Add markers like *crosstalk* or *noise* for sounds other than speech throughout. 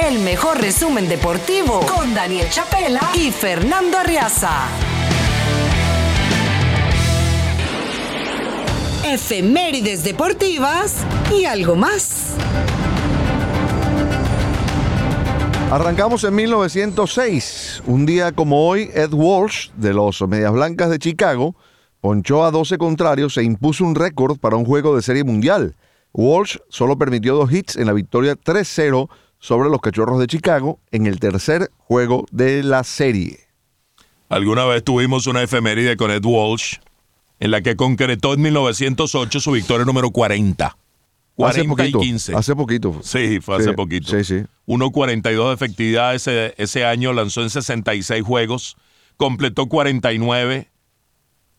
El mejor resumen deportivo con Daniel Chapela y Fernando Arriaza. Efemérides deportivas y algo más. Arrancamos en 1906. Un día como hoy, Ed Walsh, de los Medias Blancas de Chicago, ponchó a 12 contrarios e impuso un récord para un juego de serie mundial. Walsh solo permitió dos hits en la victoria 3-0 sobre los Cachorros de Chicago en el tercer juego de la serie. Alguna vez tuvimos una efeméride con Ed Walsh en la que concretó en 1908 su victoria número 40. 40 hace poquito, y 15. Hace poquito. Sí, fue hace poquito. Sí, sí. 1.42 de efectividad ese, ese año, lanzó en 66 juegos, completó 49,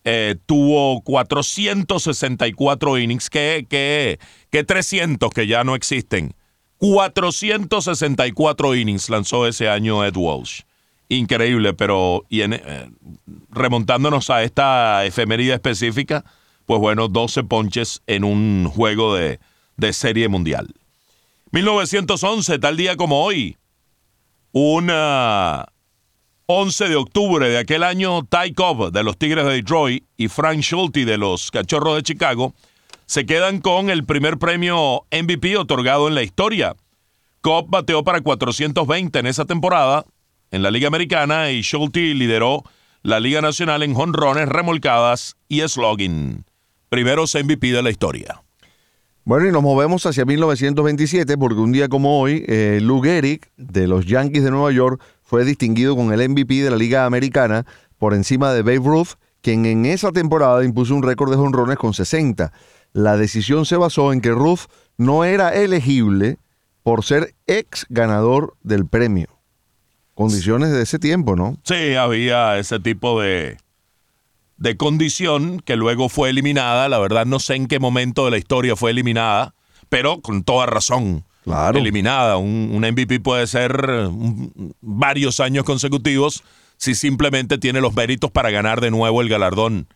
eh, tuvo 464 innings, que, que, que 300 que ya no existen. 464 innings lanzó ese año Ed Walsh. Increíble, pero y eh, remontándonos a esta efemería específica, pues bueno, 12 ponches en un juego de, de serie mundial. 1911, tal día como hoy, una 11 de octubre de aquel año, Ty Cobb de los Tigres de Detroit y Frank Schulte de los Cachorros de Chicago se quedan con el primer premio MVP otorgado en la historia. Cobb bateó para 420 en esa temporada en la Liga Americana y Schulte lideró la Liga Nacional en jonrones, remolcadas y slogging. Primeros MVP de la historia. Bueno, y nos movemos hacia 1927 porque un día como hoy, eh, Lou Gehrig de los Yankees de Nueva York fue distinguido con el MVP de la Liga Americana por encima de Babe Ruth, quien en esa temporada impuso un récord de jonrones con 60. La decisión se basó en que Ruth no era elegible por ser ex ganador del premio. Condiciones de ese tiempo, ¿no? Sí, había ese tipo de, de condición que luego fue eliminada. La verdad no sé en qué momento de la historia fue eliminada, pero con toda razón. Claro. Eliminada. Un, un MVP puede ser un, varios años consecutivos si simplemente tiene los méritos para ganar de nuevo el galardón.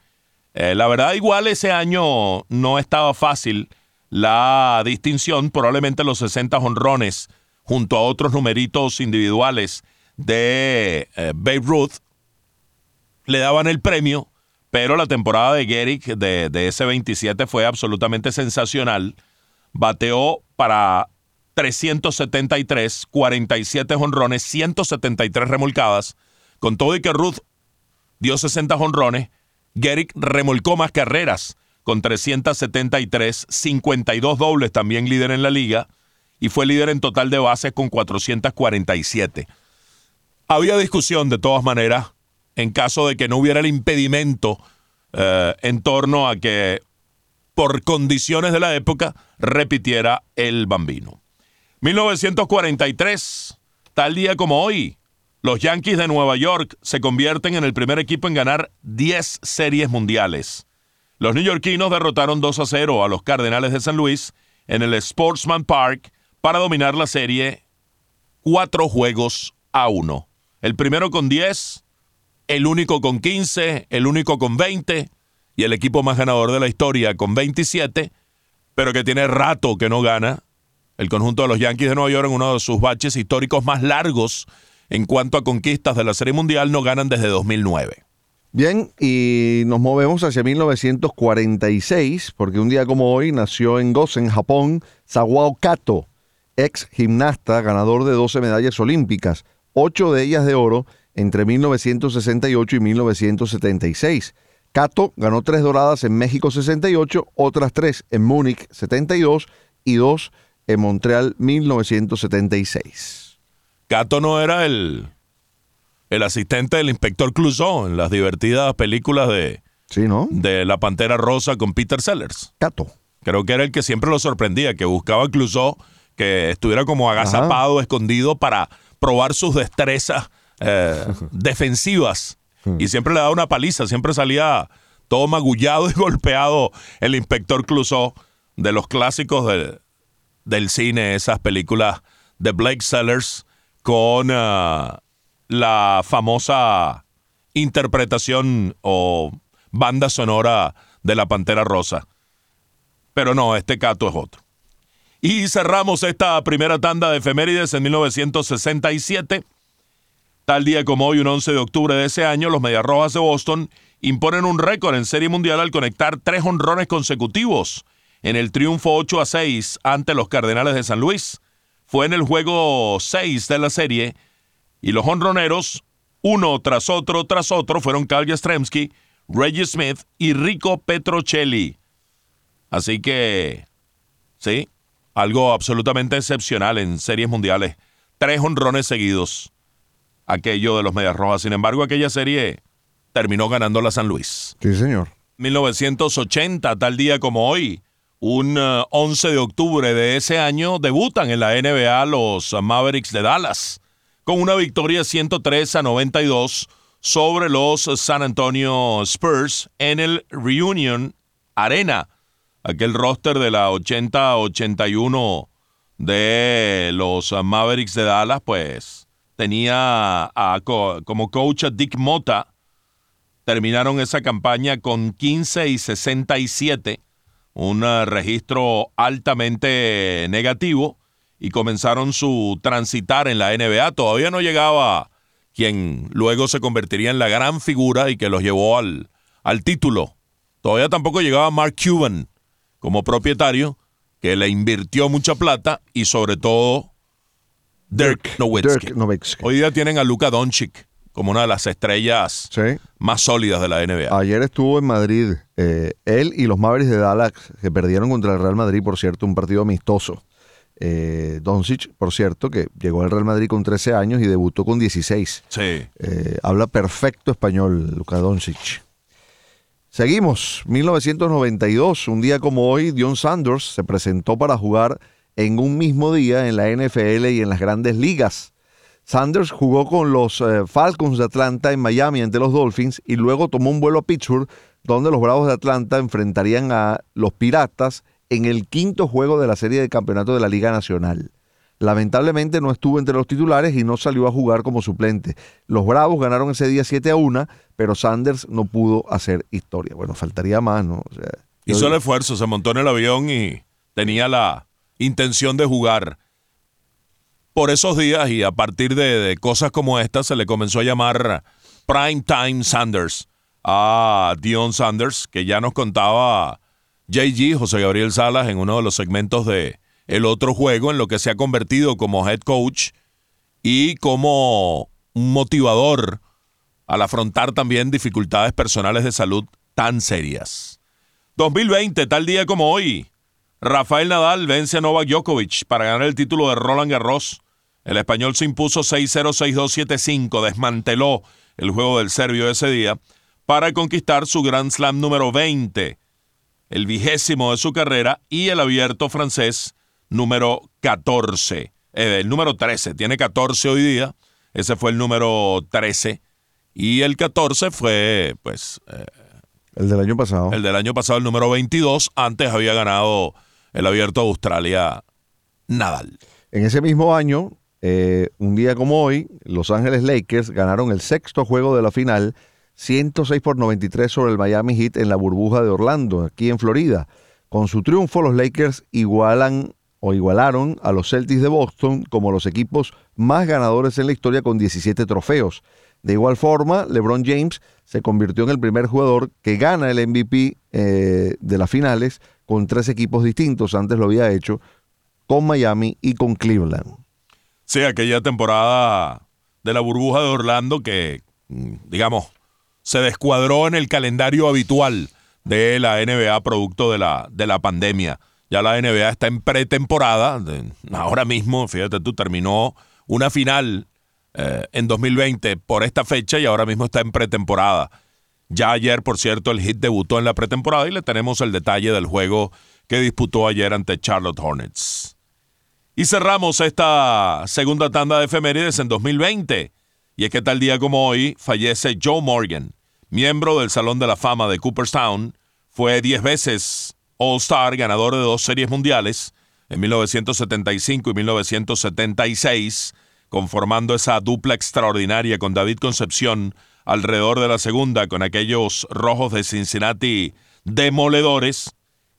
Eh, la verdad, igual ese año no estaba fácil la distinción. Probablemente los 60 honrones junto a otros numeritos individuales de eh, Babe Ruth le daban el premio, pero la temporada de Gehrig de, de ese 27 fue absolutamente sensacional. Bateó para 373, 47 honrones, 173 remolcadas. Con todo y que Ruth dio 60 honrones, Gehrig remolcó más carreras con 373, 52 dobles también líder en la liga y fue líder en total de bases con 447. Había discusión de todas maneras en caso de que no hubiera el impedimento eh, en torno a que por condiciones de la época repitiera el bambino. 1943, tal día como hoy, los Yankees de Nueva York se convierten en el primer equipo en ganar 10 series mundiales. Los neoyorquinos derrotaron 2 a 0 a los Cardenales de San Luis en el Sportsman Park para dominar la serie 4 juegos a 1. El primero con 10, el único con 15, el único con 20 y el equipo más ganador de la historia con 27, pero que tiene rato que no gana. El conjunto de los Yankees de Nueva York en uno de sus baches históricos más largos en cuanto a conquistas de la Serie Mundial no ganan desde 2009. Bien, y nos movemos hacia 1946, porque un día como hoy nació en Gosen, Japón, Sawao Kato, ex gimnasta, ganador de 12 medallas olímpicas, 8 de ellas de oro entre 1968 y 1976. Kato ganó tres doradas en México 68, otras tres en Múnich 72 y dos en Montreal 1976. Kato no era el, el asistente del inspector Clouseau en las divertidas películas de, Sí, ¿no? de La Pantera Rosa con Peter Sellers. Kato. Creo que era el que siempre lo sorprendía, que buscaba a Clouseau que estuviera como agazapado, escondido para probar sus destrezas eh, *laughs* defensivas. Y siempre le daba una paliza, siempre salía todo magullado y *laughs* golpeado el inspector Clouseau de los clásicos del, del cine, esas películas de Blake Sellers con ah, la famosa interpretación o banda sonora de La Pantera Rosa. Pero no, este Cato es otro. Y cerramos esta primera tanda de efemérides en 1967. Tal día como hoy, un 11 de octubre de ese año, los Mediarrojas de Boston imponen un récord en Serie Mundial al conectar tres honrones consecutivos en el triunfo 8 a 6 ante los Cardenales de San Luis. Fue en el juego 6 de la serie y los honroneros, uno tras otro tras otro, fueron Carl Yastrzemski, Reggie Smith y Rico Petrocelli. Así que, sí, algo absolutamente excepcional en series mundiales. Tres honrones seguidos. Aquello de los Medias Rojas. Sin embargo, aquella serie terminó ganando la San Luis. Sí, señor. 1980, tal día como hoy, un 11 de octubre de ese año, debutan en la NBA los Mavericks de Dallas con una victoria 103 a 92 sobre los San Antonio Spurs en el Reunion Arena. Aquel roster de la 80-81 de los Mavericks de Dallas, pues tenía como coach a Dick Mota. Terminaron esa campaña con 15 y 67, un registro altamente negativo, y comenzaron su transitar en la NBA. Todavía no llegaba quien luego se convertiría en la gran figura y que los llevó al, al título. Todavía tampoco llegaba Mark Cuban como propietario, que le invirtió mucha plata y sobre todo Dirk, Nowitzki. Hoy día tienen a Luka Doncic como una de las estrellas más sólidas de la NBA. Ayer estuvo en Madrid eh, él y los Mavericks de Dallas, que perdieron contra el Real Madrid, por cierto, un partido amistoso. Eh, Doncic, por cierto, que llegó al Real Madrid con 13 años y debutó con 16. Sí. Eh, habla perfecto español, Luka Doncic. Seguimos. 1992, un día como hoy, Dion Sanders se presentó para jugar en un mismo día en la NFL y en las grandes ligas. Sanders jugó con los eh, Falcons de Atlanta en Miami ante los Dolphins y luego tomó un vuelo a Pittsburgh donde los Bravos de Atlanta enfrentarían a los Piratas en el quinto juego de la serie de campeonato de la Liga Nacional. Lamentablemente no estuvo entre los titulares y no salió a jugar como suplente. Los Bravos ganaron ese día 7 a 1, pero Sanders no pudo hacer historia. Bueno, faltaría más, ¿no? Hizo el esfuerzo, se montó en el avión y tenía la intención de jugar. Por esos días y a partir de, de cosas como esta se le comenzó a llamar Prime Time Sanders a Dion Sanders, que ya nos contaba JG, José Gabriel Salas, en uno de los segmentos de El otro juego, en lo que se ha convertido como head coach y como un motivador al afrontar también dificultades personales de salud tan serias. 2020, tal día como hoy, Rafael Nadal vence a Novak Djokovic para ganar el título de Roland Garros. El español se impuso 6-0, 6-2, 7-5, desmanteló el juego del serbio ese día para conquistar su Grand Slam número 20 el vigésimo de su carrera, y el abierto francés número 14. Eh, el número 13, tiene 14 hoy día, ese fue el número 13, y el 14 fue, pues... Eh, el del año pasado. El del año pasado, el número 22, antes había ganado el abierto de Australia Nadal. En ese mismo año, eh, un día como hoy, Los Ángeles Lakers ganaron el sexto juego de la final 106 por 93 sobre el Miami Heat en la burbuja de Orlando, aquí en Florida. Con su triunfo, los Lakers igualan o igualaron a los Celtics de Boston como los equipos más ganadores en la historia con 17 trofeos. De igual forma, LeBron James se convirtió en el primer jugador que gana el MVP eh, de las finales con tres equipos distintos. Antes lo había hecho con Miami y con Cleveland. Sí, aquella temporada de la burbuja de Orlando que, mm, digamos, se descuadró en el calendario habitual de la NBA producto de la, de la pandemia. Ya la NBA está en pretemporada. Ahora mismo, fíjate tú, terminó una final eh, en 2020 por esta fecha y ahora mismo está en pretemporada. Ya ayer, por cierto, el Hit debutó en la pretemporada y le tenemos el detalle del juego que disputó ayer ante Charlotte Hornets. Y cerramos esta segunda tanda de efemérides en 2020. Y es que tal día como hoy fallece Joe Morgan, miembro del Salón de la Fama de Cooperstown, fue 10 veces All-Star, ganador de dos series mundiales, en 1975 y 1976, conformando esa dupla extraordinaria con David Concepción alrededor de la segunda con aquellos rojos de Cincinnati demoledores.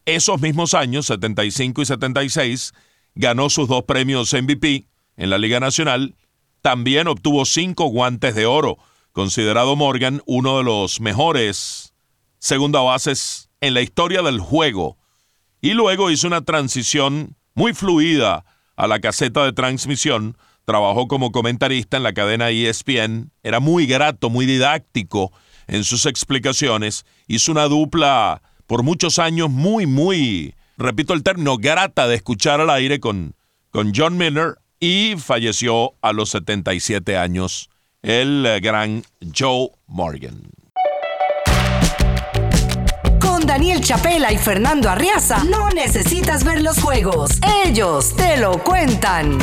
Esos mismos años, 75 y 76, ganó sus dos premios MVP en la Liga Nacional. También obtuvo cinco guantes de oro, considerado Morgan uno de los mejores segunda bases en la historia del juego. Y luego hizo una transición muy fluida a la caseta de transmisión. Trabajó como comentarista en la cadena ESPN. Era muy grato, muy didáctico en sus explicaciones. Hizo una dupla por muchos años muy, muy, repito el término, grata de escuchar al aire con, con John Miller y falleció a los 77 años el eh, gran Joe Morgan. Con Daniel Chapela y Fernando Arriaza no necesitas ver los juegos, ellos te lo cuentan.